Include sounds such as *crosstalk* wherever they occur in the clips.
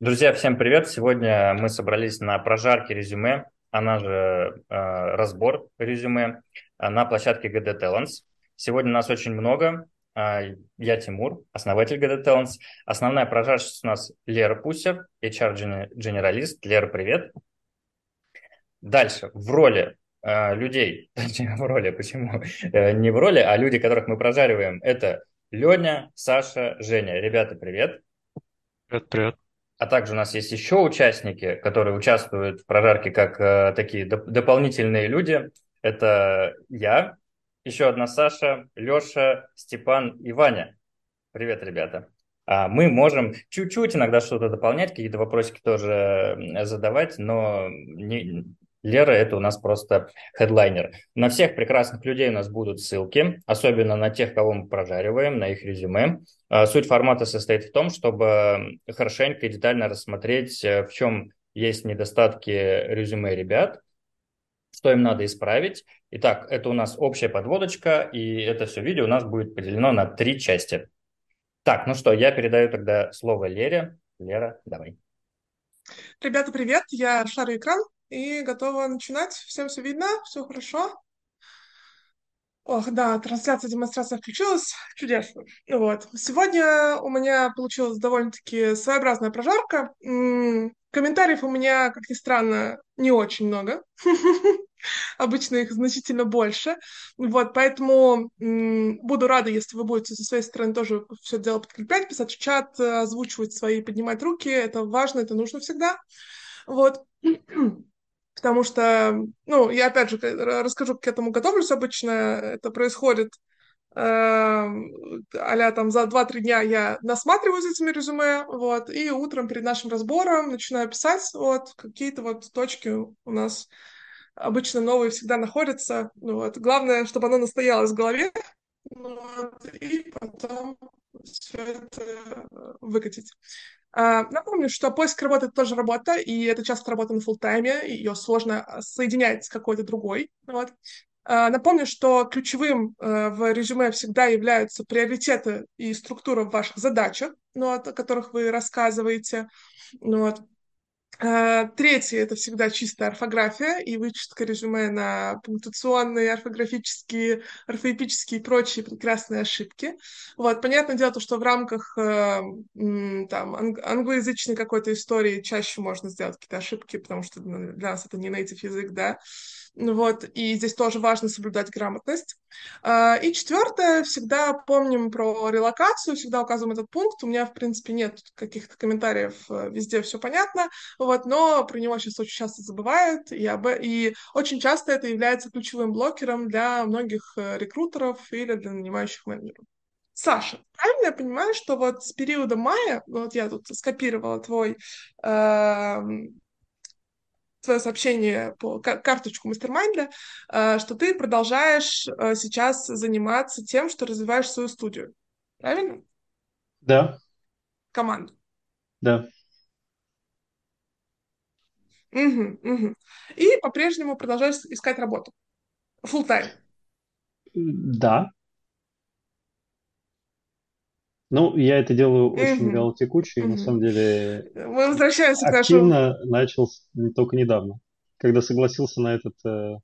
Друзья, всем привет! Сегодня мы собрались на прожарке резюме, она же э, разбор резюме э, на площадке GD Talents. Сегодня нас очень много. Э, я Тимур, основатель GD Talents. Основная прожарщица у нас Лера Пусер, HR-генералист. Лера, привет! Дальше, в роли э, людей, *laughs* в роли, почему? Э, не в роли, а люди, которых мы прожариваем, это Леня, Саша, Женя. Ребята, привет! Привет, привет. А также у нас есть еще участники, которые участвуют в прожарке как э, такие доп- дополнительные люди. Это я, еще одна Саша, Леша, Степан и Ваня. Привет, ребята. А мы можем чуть-чуть иногда что-то дополнять, какие-то вопросики тоже задавать, но не, Лера – это у нас просто хедлайнер. На всех прекрасных людей у нас будут ссылки, особенно на тех, кого мы прожариваем, на их резюме. А, суть формата состоит в том, чтобы хорошенько и детально рассмотреть, э, в чем есть недостатки резюме ребят, что им надо исправить. Итак, это у нас общая подводочка, и это все видео у нас будет поделено на три части. Так, ну что, я передаю тогда слово Лере. Лера, давай. Ребята, привет! Я шарю экран и готова начинать. Всем все видно, все хорошо. Ох, да, трансляция, демонстрация включилась. Чудесно. Вот. Сегодня у меня получилась довольно-таки своеобразная прожарка. Комментариев у меня, как ни странно, не очень много. *laughs* Обычно их значительно больше. Вот, поэтому буду рада, если вы будете со своей стороны тоже все дело подкреплять, писать в чат, озвучивать свои, поднимать руки. Это важно, это нужно всегда. Вот. *clears throat* Потому что, ну, я опять же расскажу, как к этому готовлюсь обычно. Это происходит э, а там за 2-3 дня я насматриваю за этими резюме, вот, и утром перед нашим разбором начинаю писать, вот, какие-то вот точки у нас обычно новые всегда находятся, вот. Главное, чтобы оно настоялось в голове, вот, и потом все это выкатить. А, напомню, что поиск работы — это тоже работа, и это часто работа на фултайме, ее сложно а, соединять с какой-то другой. Вот. А, напомню, что ключевым э, в резюме всегда являются приоритеты и структура ваших задачах, ну, о которых вы рассказываете. Ну, вот. А, третье – это всегда чистая орфография и вычистка резюме на пунктуационные, орфографические, орфоэпические и прочие прекрасные ошибки. Вот, понятное дело, то, что в рамках э, там, англоязычной какой-то истории чаще можно сделать какие-то ошибки, потому что для нас это не native язык, да, вот, и здесь тоже важно соблюдать грамотность. А, и четвертое, всегда помним про релокацию, всегда указываем этот пункт. У меня, в принципе, нет каких-то комментариев, э, везде все понятно, вот, но про него сейчас очень часто забывают, и, об... и очень часто это является ключевым блокером для многих э, рекрутеров или для нанимающих менеджеров. Саша, правильно я понимаю, что вот с периода мая, вот я тут скопировала твой э, твое сообщение по карточку мастер-майнда, э, что ты продолжаешь э, сейчас заниматься тем, что развиваешь свою студию. Правильно? Да. Команду. Да. Угу, угу. И по-прежнему продолжаешь искать работу. Full time. Да. Ну, я это делаю очень mm-hmm. вялотекуче, и на самом деле Мы возвращаемся активно к нашему... начал только недавно, когда согласился на этот э,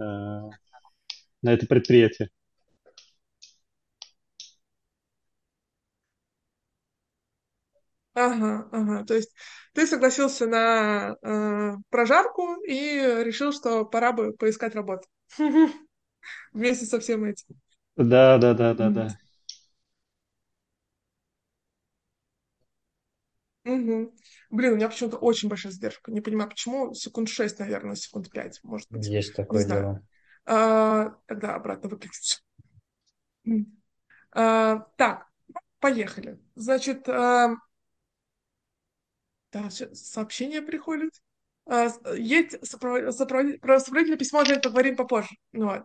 э, на это предприятие. Ага, ага. То есть ты согласился на э, прожарку и решил, что пора бы поискать работу *laughs* вместе со всем этим. Да, да, да, да, да. Угу. Блин, у меня почему-то очень большая задержка. Не понимаю, почему. Секунд шесть, наверное, секунд пять, может быть. Есть такое дело. А, тогда обратно выключить. А, так, поехали. Значит, а... да, сообщение приходит. А, есть сопровод... сопровод... про сопроводительное письмо, поговорим попозже. Ну, вот.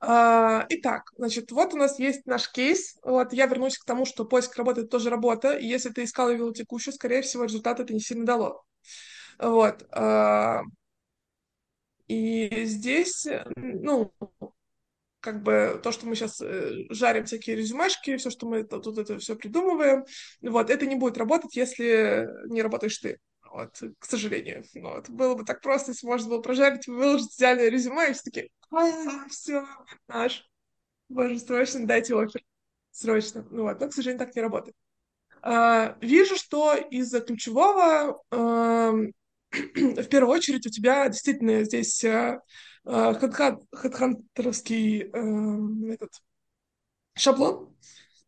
А, итак, значит, вот у нас есть наш кейс. Вот я вернусь к тому, что поиск работы это тоже работа. И если ты искал и вел текущую, скорее всего, результат это не сильно дало. Вот. А, и здесь, ну, как бы то, что мы сейчас э, жарим всякие резюмешки, все, что мы тут это все придумываем, вот, это не будет работать, если не работаешь ты. Вот, к сожалению. Вот. Было бы так просто, если можно было прожарить, выложить идеальное резюме, и все таки все, наш. Боже, срочно дайте офер. Срочно. Ну вот, но, к сожалению, так не работает. А, вижу, что из-за ключевого а, *clears throat* в первую очередь у тебя действительно здесь а, хедхантеровский этот шаблон,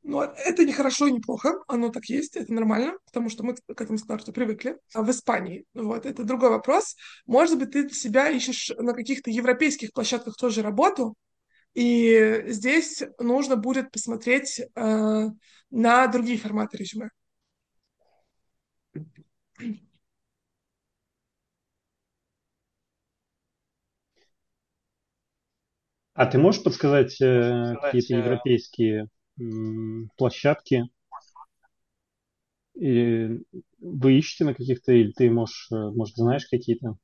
но это не хорошо и не плохо, оно так есть, это нормально, потому что мы к этому стандарту привыкли. А в Испании, вот, это другой вопрос. Может быть, ты себя ищешь на каких-то европейских площадках тоже работу, и здесь нужно будет посмотреть э, на другие форматы резюме. А ты можешь подсказать э, какие-то э, европейские площадки. И вы ищете на каких-то, или ты можешь, э, может, знаешь какие-то?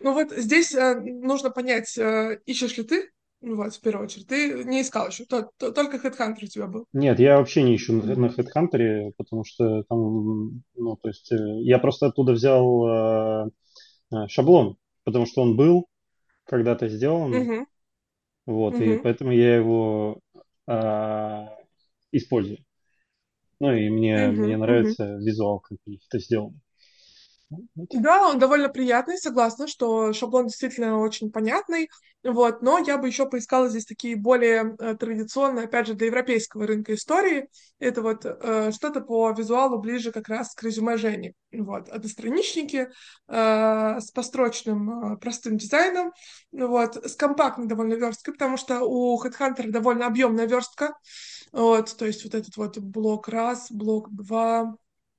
Ну вот здесь э, нужно понять, э, ищешь ли ты, ну вот, в первую очередь. Ты не искал еще, то, то, только HeadHunter у тебя был. Нет, я вообще не ищу на, на HeadHunter, потому что там, ну, то есть, э, я просто оттуда взял э, э, шаблон, потому что он был когда-то сделан, угу. вот, угу. и поэтому я его использую. Ну и мне, uh-huh, мне нравится uh-huh. визуал, как это сделано. Да, он довольно приятный, согласна, что шаблон действительно очень понятный, вот, но я бы еще поискала здесь такие более э, традиционные, опять же, для европейского рынка истории. Это вот э, что-то по визуалу ближе как раз к резюме Жени. Вот, одностраничники э, с построчным э, простым дизайном, вот, с компактной довольно версткой, потому что у HeadHunter довольно объемная верстка, вот, то есть вот этот вот блок раз, блок два,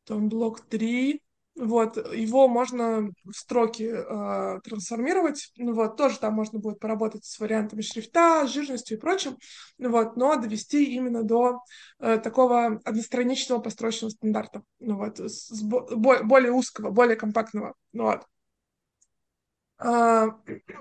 потом блок три, вот, его можно в строки э, трансформировать, ну вот, тоже там можно будет поработать с вариантами шрифта, жирностью и прочим, ну вот, но довести именно до э, такого одностраничного построчного стандарта, ну вот, с, с бо- более узкого, более компактного, ну вот. Э,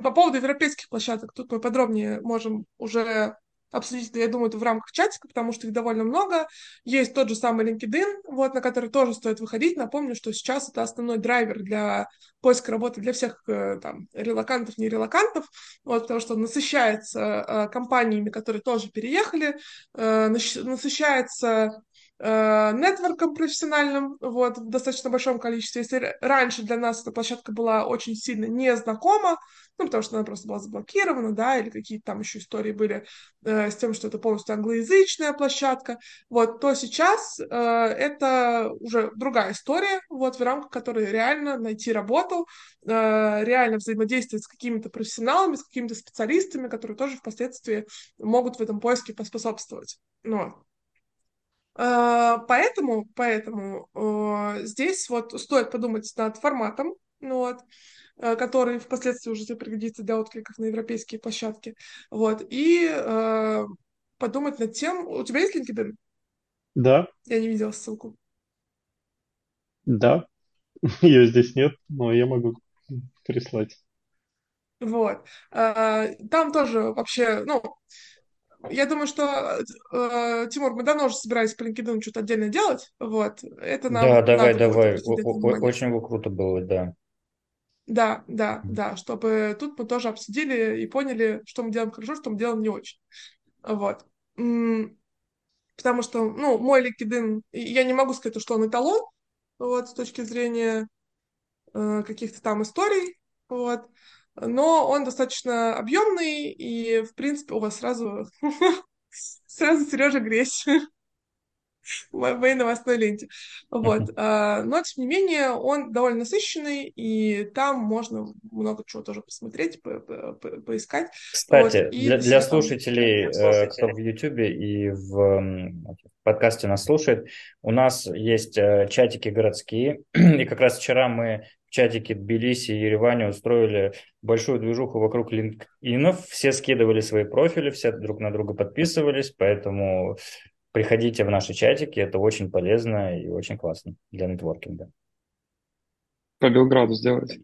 по поводу европейских площадок, тут мы подробнее можем уже обсудить это, я думаю, это в рамках чатика, потому что их довольно много. Есть тот же самый LinkedIn, вот, на который тоже стоит выходить. Напомню, что сейчас это основной драйвер для поиска работы для всех э, там релакантов, не релакантов, вот, потому что он насыщается э, компаниями, которые тоже переехали, э, насыщается нетворком профессиональным, вот, в достаточно большом количестве. Если раньше для нас эта площадка была очень сильно незнакома, ну, потому что она просто была заблокирована, да, или какие-то там еще истории были э, с тем, что это полностью англоязычная площадка, вот, то сейчас э, это уже другая история, вот, в рамках которой реально найти работу, э, реально взаимодействовать с какими-то профессионалами, с какими-то специалистами, которые тоже впоследствии могут в этом поиске поспособствовать. Ну, Поэтому, поэтому э, здесь вот стоит подумать над форматом, ну, вот, Э, который впоследствии уже пригодится для откликов на европейские площадки. Вот. И э, подумать над тем... У тебя есть LinkedIn? Да. Я не видела ссылку. Да. *laughs* Ее здесь нет, но я могу прислать. Вот. Э, там тоже вообще, ну, я думаю, что, э, Тимур, мы давно уже собирались по LinkedIn что-то отдельно делать. Вот. Это нам да, давай, давай. Очень бы круто было, да. Да, да, да, чтобы тут мы тоже обсудили и поняли, что мы делаем хорошо, что мы делаем не очень. Вот. Потому что, ну, мой LinkedIn, я не могу сказать, что он эталон, вот, с точки зрения э, каких-то там историй, вот, но он достаточно объемный, и, в принципе, у вас сразу, *laughs* сразу Сережа грязь *laughs* в моей новостной ленте. Вот. А, но, тем не менее, он довольно насыщенный, и там можно много чего тоже посмотреть, по по по поискать. Кстати, вот. для, для слушателей, э, кто в YouTube и в подкасте нас слушает, у нас есть э, чатики городские, *clears throat* и как раз вчера мы чатике Тбилиси и Ереване устроили большую движуху вокруг LinkedIn. Все скидывали свои профили, все друг на друга подписывались, поэтому приходите в наши чатики, это очень полезно и очень классно для нетворкинга. По Белграду сделать.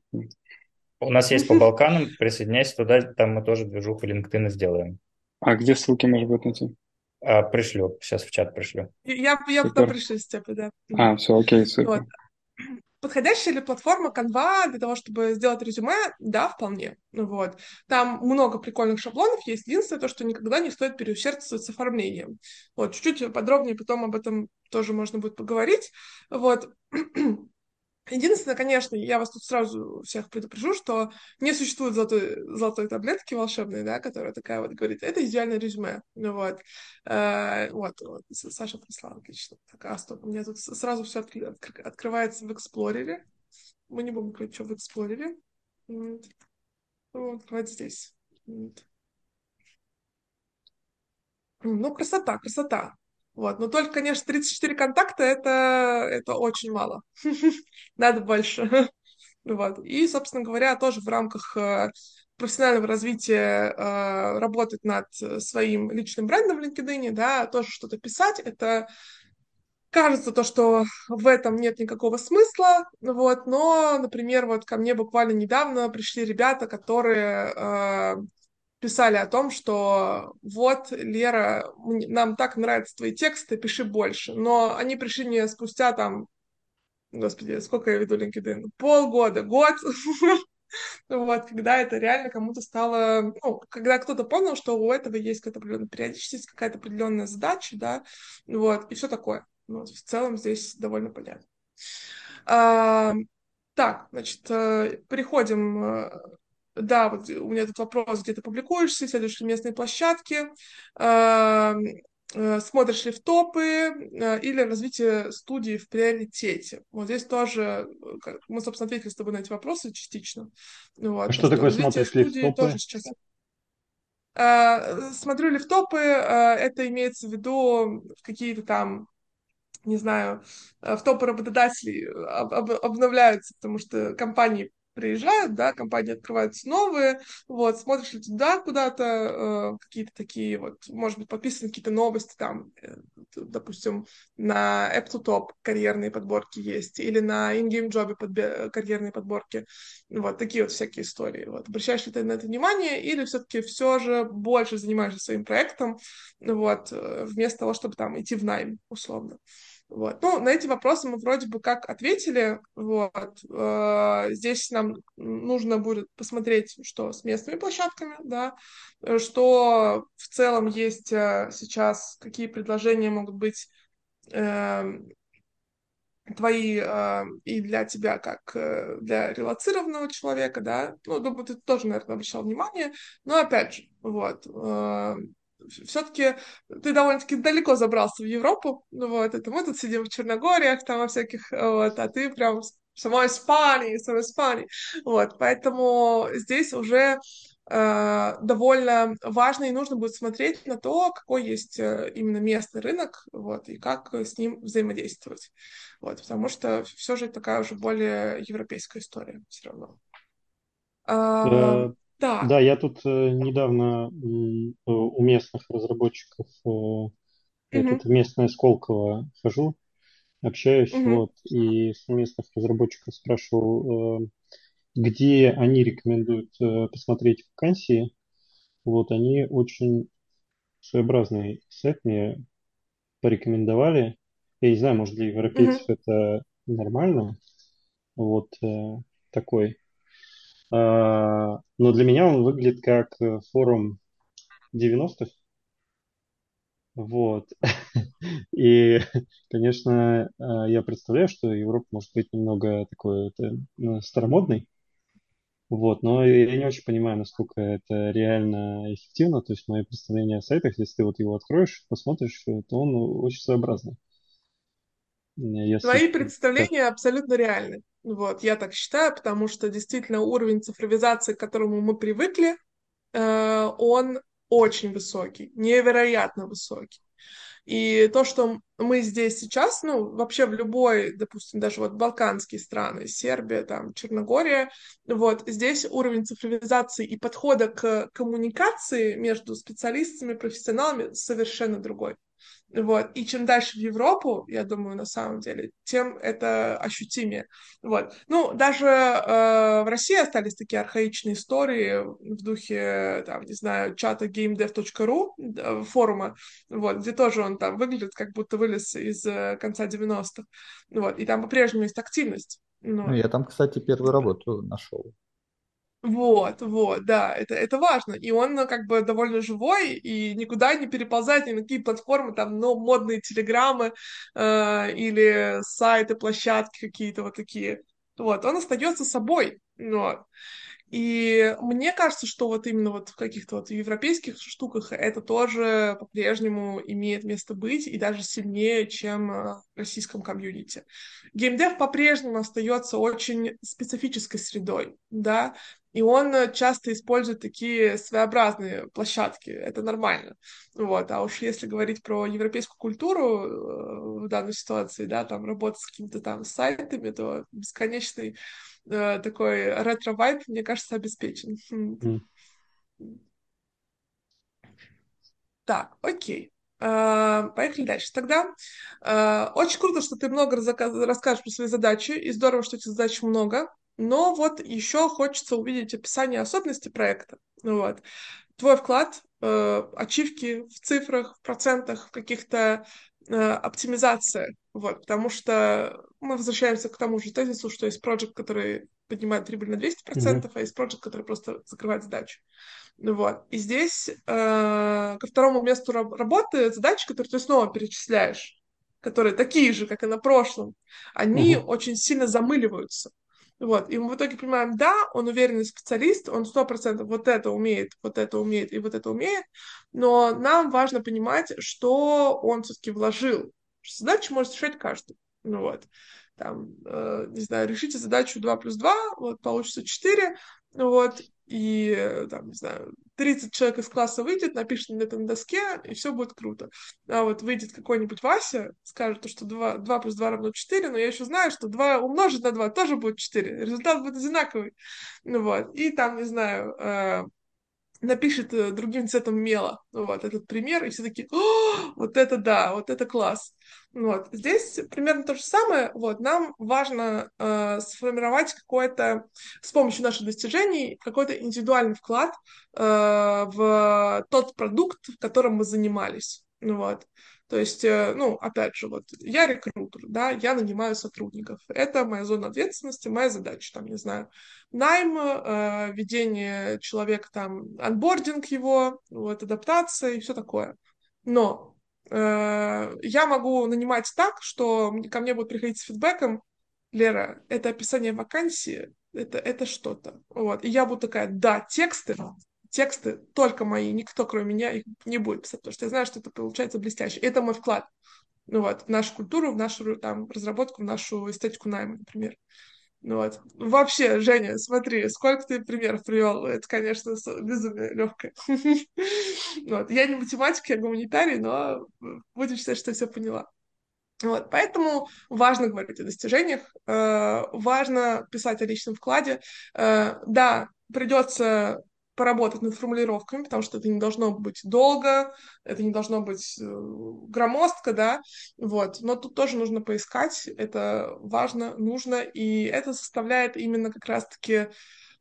У нас есть по Балканам, присоединяйся туда, там мы тоже движуху LinkedIn сделаем. А где ссылки можно будет найти? А, пришлю, сейчас в чат пришлю. Я, я потом пришлю, Степа, да. А, все, окей, супер. Вот. Подходящая ли платформа Canva для того, чтобы сделать резюме? Да, вполне. Вот. Там много прикольных шаблонов есть. Единственное, то, что никогда не стоит переусердствовать с оформлением. Вот, чуть-чуть подробнее потом об этом тоже можно будет поговорить. Вот. *clears throat* Единственное, конечно, я вас тут сразу всех предупрежу, что не существует золотой, золотой таблетки волшебной, да, которая такая вот говорит, это идеальное резюме. Ну вот. Э, вот, вот, Саша прислала, отлично. Так, а стоп, у меня тут сразу все откры- откры- открывается в Эксплорере. Мы не будем говорить, что в Эксплорере. Вот. Открывать здесь. Вот. Ну, красота, красота. Вот. Но только, конечно, 34 контакта это, это очень мало. *laughs* Надо больше. *laughs* вот. И, собственно говоря, тоже в рамках э, профессионального развития э, работать над своим личным брендом в LinkedIn, да, тоже что-то писать, это кажется то, что в этом нет никакого смысла, вот, но, например, вот ко мне буквально недавно пришли ребята, которые э, писали о том, что вот, Лера, нам так нравятся твои тексты, пиши больше. Но они пришли мне спустя там, господи, сколько я веду LinkedIn? Полгода, год. *laughs* Вот, когда это реально кому-то стало, ну, когда кто-то понял, что у этого есть какая-то определенная периодичность, какая-то определенная задача, да, вот, и все такое. Вот, в целом здесь довольно понятно. А, так, значит, э, переходим э, да, вот у меня тут вопрос, где ты публикуешься, следуешь ли местные площадки, э, смотришь ли в топы э, или развитие студии в приоритете. Вот здесь тоже, э, мы, собственно, ответили с тобой на эти вопросы частично. Вот, а что такое смотришь ли в топы? Тоже сейчас... Смотрю ли в топы, это имеется в виду какие-то там не знаю, в топы работодателей обновляются, потому что компании приезжают, да, компании открываются новые, вот, смотришь ли туда куда-то, э, какие-то такие вот, может быть, подписаны какие-то новости там, э, допустим, на App to Top карьерные подборки есть, или на In-Game Job подбе- карьерные подборки, вот, такие вот всякие истории, вот, обращаешь ли ты на это внимание, или все-таки все же больше занимаешься своим проектом, вот, э, вместо того, чтобы там идти в найм, условно. Вот. Ну, на эти вопросы мы вроде бы как ответили. Вот. Э, здесь нам нужно будет посмотреть, что с местными площадками, да, что в целом есть э, сейчас, какие предложения могут быть эм, твои э, и для тебя как для релацированного человека, да, ну, думаю, ты тоже, наверное, обращал внимание, но опять же, вот, все-таки ты довольно-таки далеко забрался в Европу, ну вот, это мы тут сидим в Черногориях, там во всяких, вот, а ты прям в самой Испании, самой Испании, вот, поэтому здесь уже э, довольно важно и нужно будет смотреть на то, какой есть э, именно местный рынок, вот, и как с ним взаимодействовать, вот, потому что все же такая уже более европейская история все равно. Uh, да. Да, я тут э, недавно у местных разработчиков, э, я угу. тут в местное Сколково хожу, общаюсь, угу. вот, и с местных разработчиков спрашивал, э, где они рекомендуют э, посмотреть вакансии. Вот, они очень своеобразный сайт мне порекомендовали. Я не знаю, может, для европейцев угу. это нормально. Вот такой но для меня он выглядит как э, форум 90-х. Вот. *laughs* И, конечно, а, я представляю, что Европа может быть немного такой это, ну, старомодной. Вот, но я не очень понимаю, насколько это реально эффективно. То есть мои представления о сайтах, если ты вот его откроешь, посмотришь, то он очень своеобразный. Если... Твои представления абсолютно реальны. Вот, я так считаю, потому что действительно уровень цифровизации, к которому мы привыкли, э, он очень высокий, невероятно высокий. И то, что мы здесь сейчас, ну, вообще в любой, допустим, даже вот балканские страны, Сербия, там, Черногория, вот, здесь уровень цифровизации и подхода к коммуникации между специалистами, профессионалами совершенно другой. Вот. И чем дальше в Европу, я думаю, на самом деле, тем это ощутимее. Вот. Ну, даже э, в России остались такие архаичные истории в духе, там, не знаю, чата gamedev.ru, форума, вот, где тоже он там выглядит, как будто вылез из э, конца 90-х. Вот. И там по-прежнему есть активность. Ну, я там, кстати, первую работу нашел. Вот, вот, да, это, это важно. И он ну, как бы довольно живой и никуда не переползает ни на какие платформы, там, ну, модные телеграммы э, или сайты, площадки какие-то вот такие. Вот, он остается собой. Вот. И мне кажется, что вот именно вот в каких-то вот европейских штуках это тоже по-прежнему имеет место быть и даже сильнее, чем э, в российском комьюнити. Геймдев по-прежнему остается очень специфической средой, да, и он часто использует такие своеобразные площадки, это нормально. Вот. А уж если говорить про европейскую культуру э, в данной ситуации, да, там работать с какими-то там сайтами, то бесконечный э, такой ретро-вайб, мне кажется, обеспечен. Mm. Так, окей. Uh, поехали дальше. Тогда uh, очень круто, что ты много расскажешь про свои задачи, и здорово, что этих задач много, но вот еще хочется увидеть описание особенностей проекта. Вот. Твой вклад, uh, ачивки в цифрах, в процентах, в каких-то оптимизациях. Вот, потому что мы возвращаемся к тому же тезису, что есть проект, который поднимает прибыль на 200%, mm-hmm. а есть проект, который просто закрывает задачу. Вот. И здесь э, ко второму месту работы задачи, которые ты снова перечисляешь, которые такие же, как и на прошлом, они mm-hmm. очень сильно замыливаются. Вот, и мы в итоге понимаем, да, он уверенный специалист, он сто процентов вот это умеет, вот это умеет и вот это умеет, но нам важно понимать, что он все-таки вложил задачи может решать каждый. Ну вот, там, э, не знаю, решите задачу 2 плюс 2, вот, получится 4, вот, и, там, не знаю, 30 человек из класса выйдет, напишет на этом доске, и все будет круто. А вот выйдет какой-нибудь Вася, скажет, что 2, 2 плюс 2 равно 4, но я еще знаю, что 2 умножить на 2 тоже будет 4. Результат будет одинаковый. Ну вот, и там, не знаю, э, напишет э, другим цветом мела, вот, этот пример, и все такие, вот это да, вот это класс. Вот. Здесь примерно то же самое, вот, нам важно э, сформировать какой-то, с помощью наших достижений, какой-то индивидуальный вклад э, в тот продукт, в котором мы занимались, вот. То есть, э, ну, опять же, вот я рекрутер, да, я нанимаю сотрудников. Это моя зона ответственности, моя задача, там, не знаю, найм, э, ведение человека, там, анбординг его, вот, адаптация и все такое. Но э, я могу нанимать так, что ко мне будут приходить с фидбэком, Лера, это описание вакансии, это, это что-то. Вот. И я буду такая, да, тексты, тексты только мои, никто кроме меня их не будет писать, потому что я знаю, что это получается блестяще. Это мой вклад ну вот, в нашу культуру, в нашу там разработку, в нашу эстетику найма, например. Ну вот. Вообще, Женя, смотри, сколько ты примеров привел. Это, конечно, безумие легкое. *laughs* Вот. Я не математик, я гуманитарий, но будем считать, что все поняла. Вот, поэтому важно говорить о достижениях, э, важно писать о личном вкладе. Э, да, придется поработать над формулировками, потому что это не должно быть долго, это не должно быть э, громоздко, да, вот, но тут тоже нужно поискать, это важно, нужно, и это составляет именно как раз-таки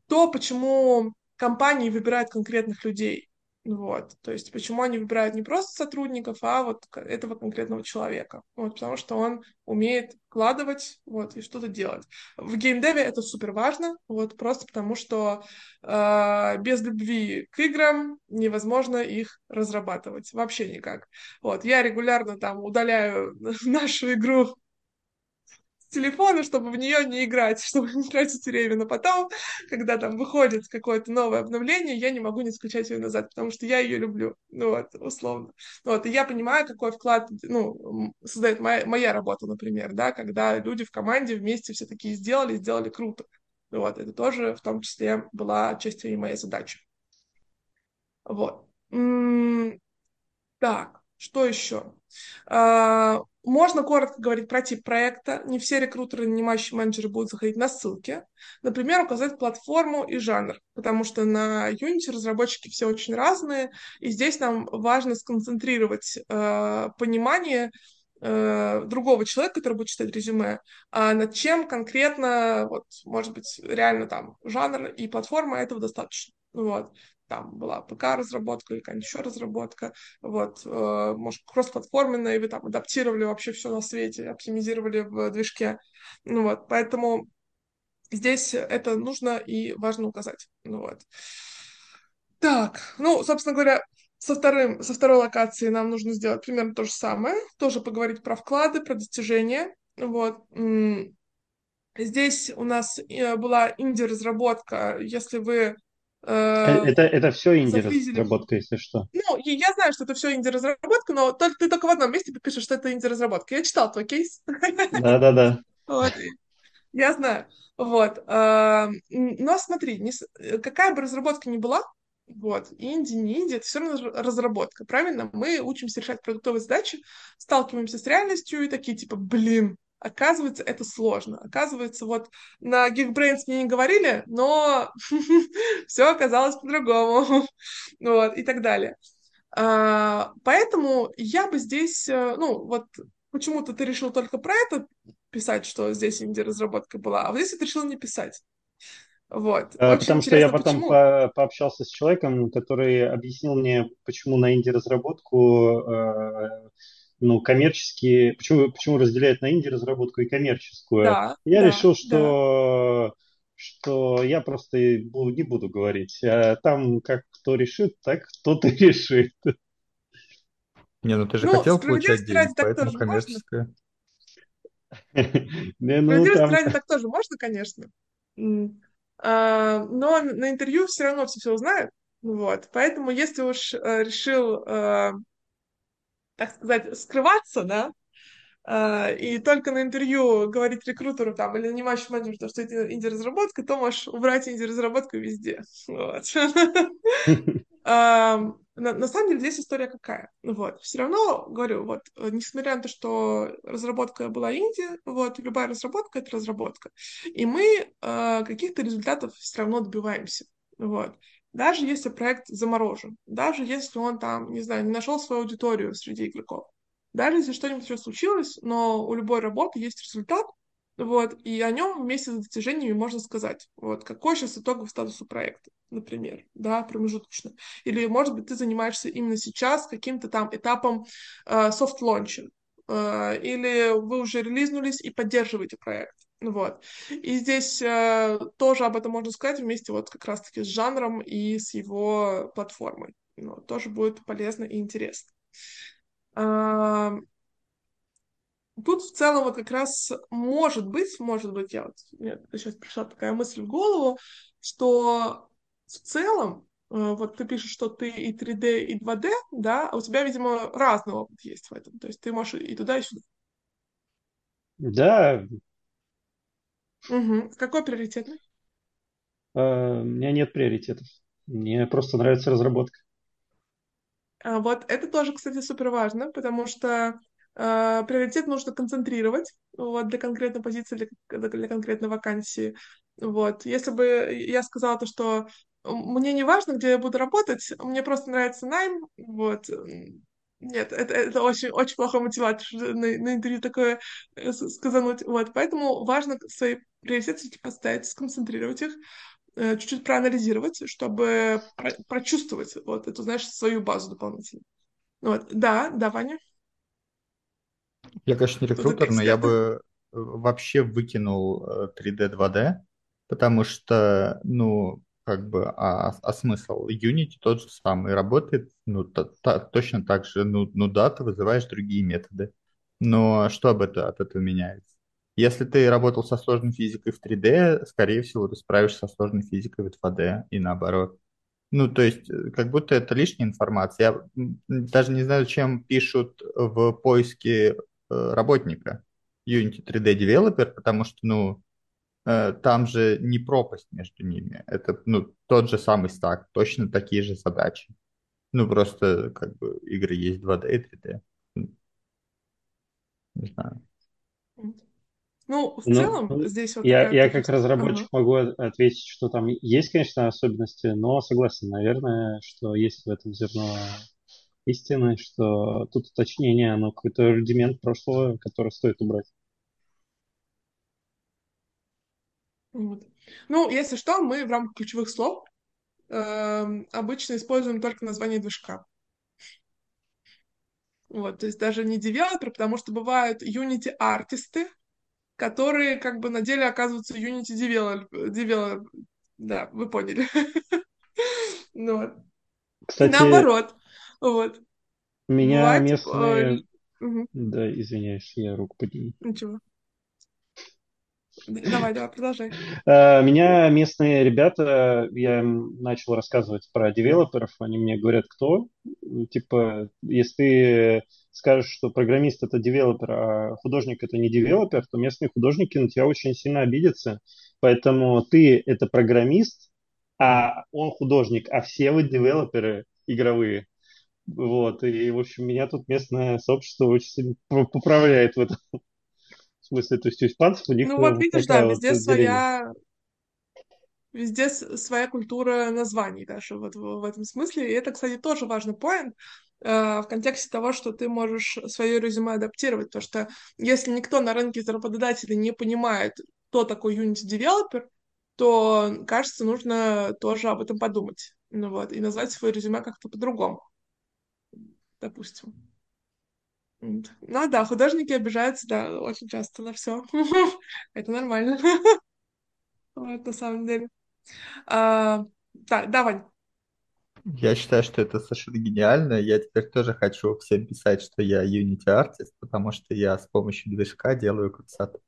то, почему компании выбирают конкретных людей, вот, то есть почему они выбирают не просто сотрудников, а вот этого конкретного человека. Вот, потому что он умеет вкладывать, вот, и что-то делать. В геймдеве это супер важно, вот, просто потому что э, без любви к играм невозможно их разрабатывать. Вообще никак. Вот, я регулярно там удаляю *laughs* нашу игру телефона, чтобы в нее не играть, *laughs* чтобы не тратить время. Но потом, когда там выходит какое-то новое обновление, я не могу не скачать ее назад, потому что я ее люблю, ну вот, условно. Вот, и я понимаю, какой вклад, ну, создает моя, моя работа, например, да, когда люди в команде вместе все такие сделали, сделали круто. Вот, это тоже в том числе была частью и моей задачи. Вот. Так, что еще? Можно коротко говорить про тип проекта. Не все рекрутеры, нанимающие менеджеры будут заходить на ссылки. Например, указать платформу и жанр, потому что на Unity разработчики все очень разные, и здесь нам важно сконцентрировать э, понимание э, другого человека, который будет читать резюме, а над чем конкретно, вот, может быть, реально там жанр и платформа этого достаточно. Вот там была ПК-разработка или какая-нибудь еще разработка, вот, э, может, кроссплатформенная, и вы там адаптировали вообще все на свете, оптимизировали в движке, ну вот, поэтому здесь это нужно и важно указать, ну вот. Так, ну, собственно говоря, со, вторым, со второй локацией нам нужно сделать примерно то же самое, тоже поговорить про вклады, про достижения, вот. Здесь у нас э, была инди-разработка, если вы это, это все инди-разработка, если что. Ну, я знаю, что это все инди-разработка, но только, ты только в одном месте пишешь, что это инди-разработка. Я читал твой кейс. Да-да-да. *laughs* Вот. Я знаю. Вот. А, но смотри, не, какая бы разработка ни была, вот, инди, не инди, это все равно разработка, правильно? Мы учимся решать продуктовые задачи, сталкиваемся с реальностью и такие типа, блин, Оказывается, это сложно. Оказывается, вот на Geekbrains мне не говорили, но *laughs* все оказалось по-другому. *laughs* вот, и так далее. А, поэтому я бы здесь, э, ну, вот почему-то ты решил только про это писать, что здесь инди-разработка была, а вот здесь ты решил не писать. Вот. А, потому что я потом по пообщался с человеком, который объяснил мне, почему на инди-разработку э, ну, коммерческие, почему, почему разделяют на инди-разработку и коммерческую. Да, я да, решил, что, да. что я просто не буду говорить. А там как кто решит, так кто-то *laughs* решит. Не, ну ты же ну, хотел получать деньги, поэтому коммерческое. *laughs* Ну, ради так тоже можно, конечно. А, но на интервью все равно все все узнают. Вот. Поэтому, если уж э, решил э, так сказать, скрываться, да, Uh, и только на интервью говорить рекрутеру там или нанимающему менеджеру, что это инди-разработка, то можешь убрать инди-разработку везде. Вот. *laughs* uh, на, самом деле здесь история какая? Вот. Все равно, говорю, вот, несмотря на то, что разработка была инди, вот, любая разработка — это разработка. И мы uh, каких-то результатов все равно добиваемся. Вот даже если проект заморожен, даже если он там, не знаю, не нашел свою аудиторию среди игроков, даже если что-нибудь еще случилось, но у любой работы есть результат, вот, и о нем вместе с достижениями можно сказать, вот, какой сейчас итоговый статус у проекта, например, да, промежуточно. Или, может быть, ты занимаешься именно сейчас каким-то там этапом э, soft launch а, э, или вы уже релизнулись и поддерживаете проект. Вот. И здесь э, тоже об этом можно сказать вместе вот как раз-таки с жанром и с его платформой. Ну, тоже будет полезно и интересно. А, тут в целом вот как раз может быть, может быть, я вот, мне сейчас пришла такая мысль в голову, что в целом э, вот ты пишешь, что ты и 3D, и 2D, да, а у тебя, видимо, разный опыт есть в этом. То есть ты можешь и туда, и сюда. Да, Угу. Какой приоритетный? Uh, у меня нет приоритетов. Мне просто нравится разработка. А вот это тоже, кстати, супер важно, потому что э, приоритет нужно концентрировать вот, для конкретной позиции, для, для конкретной вакансии. Вот. Если бы я сказала то, что мне не важно, где я буду работать, мне просто нравится найм, вот, нет, это, это очень, очень плохой мотиватор на, на интервью такое э, сказануть. Вот, поэтому важно свои приоритеты поставить, сконцентрировать их, э, чуть-чуть проанализировать, чтобы про прочувствовать вот эту, знаешь, свою базу дополнительно. Вот, да, да, Ваня? Я, конечно, не рекрутер, но я бы э, вообще выкинул 3D, 2D, потому что, ну, как бы, а, а смысл? Unity тот же самый, работает ну, та, та, точно так же, ну, ну да, ты вызываешь другие методы. Но что об это, от этого меняется? Если ты работал со сложной физикой в 3D, скорее всего, ты справишься со сложной физикой в 2D и наоборот. Ну, то есть, э, как будто это лишняя информация. Я даже не знаю, чем пишут в поиске э, работника Unity 3D Developer, потому что, ну, Э, там же не пропасть между ними. Это ну, тот же самый стак, точно такие же задачи. Ну, просто как бы игры есть 2D и 3D. Не знаю. Ну, в ну, целом, ну, здесь вот... Я, я как разработчик ага. могу ответить, что там есть, конечно, особенности, но согласен, наверное, что есть в этом зерно истины, что тут уточнение, оно какой-то рудимент прошлого, который стоит убрать. Вот. Ну, если что, мы в рамках ключевых слов э, обычно используем только название движка. Вот, то есть даже не девелопер, потому что бывают Unity-артисты, которые как бы на деле оказываются Unity Developer. Да, вы поняли. *laughs* Ну вот. Кстати, Наоборот. Вот. Меня Бывает, местные... Э... Да, извиняюсь, я руку подниму. Ничего. Давай, давай, продолжай. Э, меня местные ребята, я им начал рассказывать про девелоперов, они мне говорят, кто? Типа, если ты скажешь, что программист это девелопер, а художник это не девелопер, то местные художники на тебя очень сильно обидятся. Поэтому ты это программист, а он художник, а все вы девелоперы игровые. Вот, и, в общем, меня тут местное сообщество очень сильно поправляет в этом смысле, то есть у испанцев у них Ну вот видишь, да, везде вот своя везде своя культура названий даже вот в, этом смысле. И это, кстати, тоже важный поинт э, в контексте того, что ты можешь свое резюме адаптировать, потому что если никто на рынке работодателей не понимает, кто такой Unity Developer, то, кажется, нужно тоже об этом подумать. Ну вот, и назвать свое резюме как-то по-другому. Допустим. Ну да, художники обижаются, да, очень часто на все. *laughs* Это нормально. *laughs* Вот, на самом деле. А, так, давай. Я считаю, что это совершенно гениально. Я теперь тоже хочу всем писать, что я Unity артист, потому что я с помощью движка делаю красоту.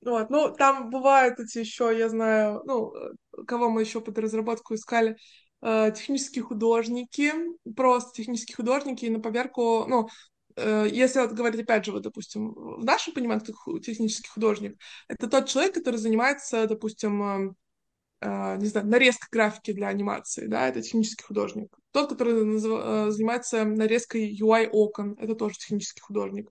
Вот, ну, там бывают эти еще, я знаю, ну, кого мы еще под разработку искали, Э, технические художники, просто технические художники, и на поверку, ну, э, если вот говорить, опять же, вот, допустим, в нашем понимании технический художник, это тот человек, который занимается, допустим, э, не знаю, нарезкой графики для анимации, да, это технический художник. Тот, который занимается нарезкой UI окон, это тоже технический художник.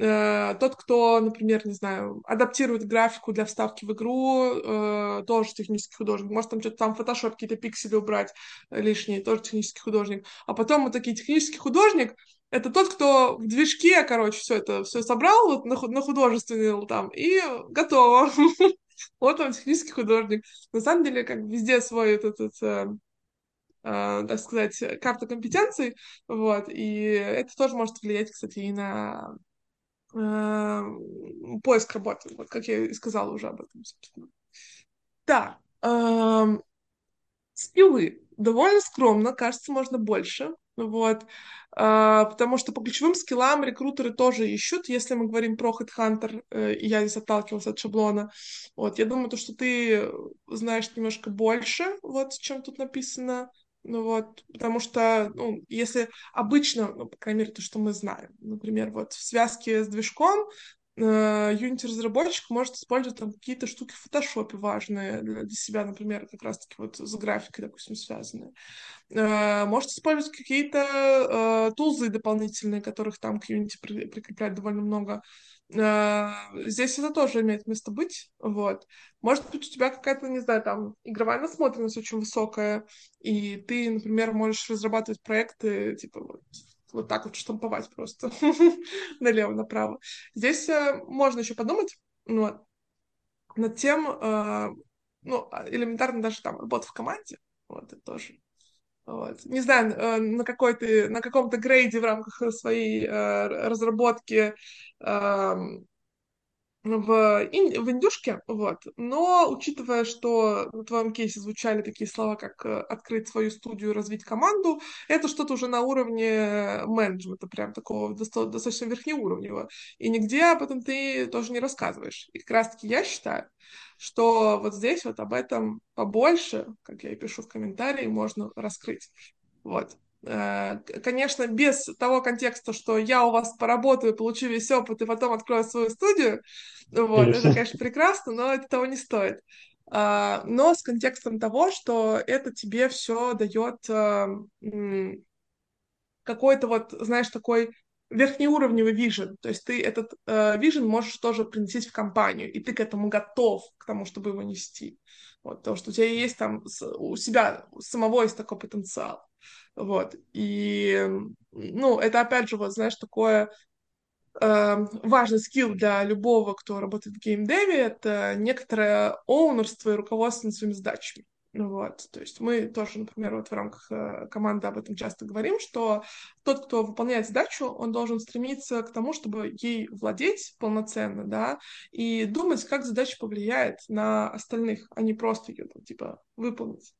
Э, тот, кто, например, не знаю, адаптирует графику для вставки в игру, э, тоже технический художник. Может, там что-то там Photoshop какие-то пиксели убрать лишние, тоже технический художник. А потом вот такие технический художник, это тот, кто в движке, короче, все это все собрал вот на, на художественный там и готово. *laughs* Вот он технический художник. На самом деле, как везде свой этот, этот э, э, так сказать, карта компетенций, вот, и это тоже может влиять, кстати, и на э, поиск работы, вот как я и сказала уже об этом, собственно. Да, э, скиллы. Довольно скромно, кажется, можно больше, вот, э, потому что по ключевым скиллам рекрутеры тоже ищут, если мы говорим про HeadHunter, э, и я здесь отталкивалась от шаблона, вот, я думаю, то, что ты знаешь немножко больше, вот, чем тут написано, ну вот, потому что, ну, если обычно, ну, по крайней мере, то, что мы знаем, например, вот в связке с движком э, Unity-разработчик может использовать там какие-то штуки в фотошопе важные для, себя, например, как раз-таки вот с графикой, допустим, связанные. Э, может использовать какие-то э, тулзы дополнительные, которых там к Unity при, прикрепляют довольно много. Э, здесь это тоже имеет место быть, вот. Может быть, у тебя какая-то, не знаю, там, игровая насмотренность очень высокая, и ты, например, можешь разрабатывать проекты, типа, вот, вот так вот штамповать просто *laughs* налево-направо. Здесь э, можно еще подумать ну, над тем, э, ну, элементарно даже там работа в команде, вот, это тоже вот. Не знаю, э, на, какой ты, на каком-то грейде в рамках своей э, разработки э, в, в индюшке, вот. Но учитывая, что в твоем кейсе звучали такие слова, как э, открыть свою студию, развить команду, это что-то уже на уровне менеджмента, прям такого достаточно верхнеуровневого. И нигде об этом ты тоже не рассказываешь. И как раз-таки я считаю, что вот здесь вот об этом побольше, как я и пишу в комментарии, можно раскрыть. Вот. Э, конечно, без того контекста, что я у вас поработаю, получу весь опыт и потом открою свою студию, вот, это, конечно, прекрасно, но это того не стоит. А, но с контекстом того, что это тебе все дает э, какой-то вот, знаешь, такой верхнеуровневый вижен, то есть ты этот вижен э, можешь тоже принести в компанию, и ты к этому готов, к тому, чтобы его нести. Вот, потому что у тебя есть там, у себя у самого есть такой потенциал. Вот, и, ну, это опять же, вот, знаешь, такое э, важный скилл для любого, кто работает в геймдеве, это некоторое оунерство и руководство над своими задачами. Вот, то есть мы тоже, например, вот в рамках э, команды об этом часто говорим, что тот, кто выполняет задачу, он должен стремиться к тому, чтобы ей владеть полноценно, да, и думать, как задача повлияет на остальных, а не просто ее, там, типа, выполнить.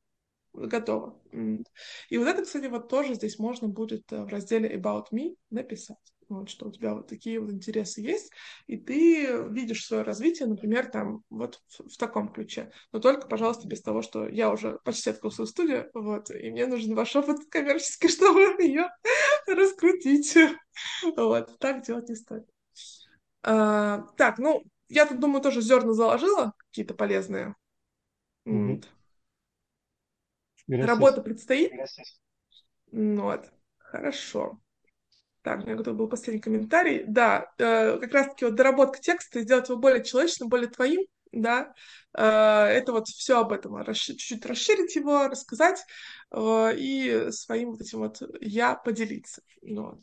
Готово. И вот это, кстати, вот тоже здесь можно будет э, в разделе About Me написать вот, что у тебя вот такие вот интересы есть, и ты видишь свое развитие, например, там вот в, в таком ключе. Но только, пожалуйста, без того, что я уже почти открыл свою студию, вот, и мне нужен ваш опыт коммерческий, *laughs* чтобы ее раскрутить. Вот, так делать не стоит. А, так, ну, я тут, думаю, тоже зерна заложила, какие-то полезные. Mm-hmm. Работа предстоит. Вот, хорошо. Так, у меня готов был последний комментарий. Да, э, как раз-таки вот доработка текста, сделать его более человечным, более твоим, да, э, это вот все об этом, чуть-чуть расширить его, рассказать э, и своим вот этим вот я поделиться. Ну.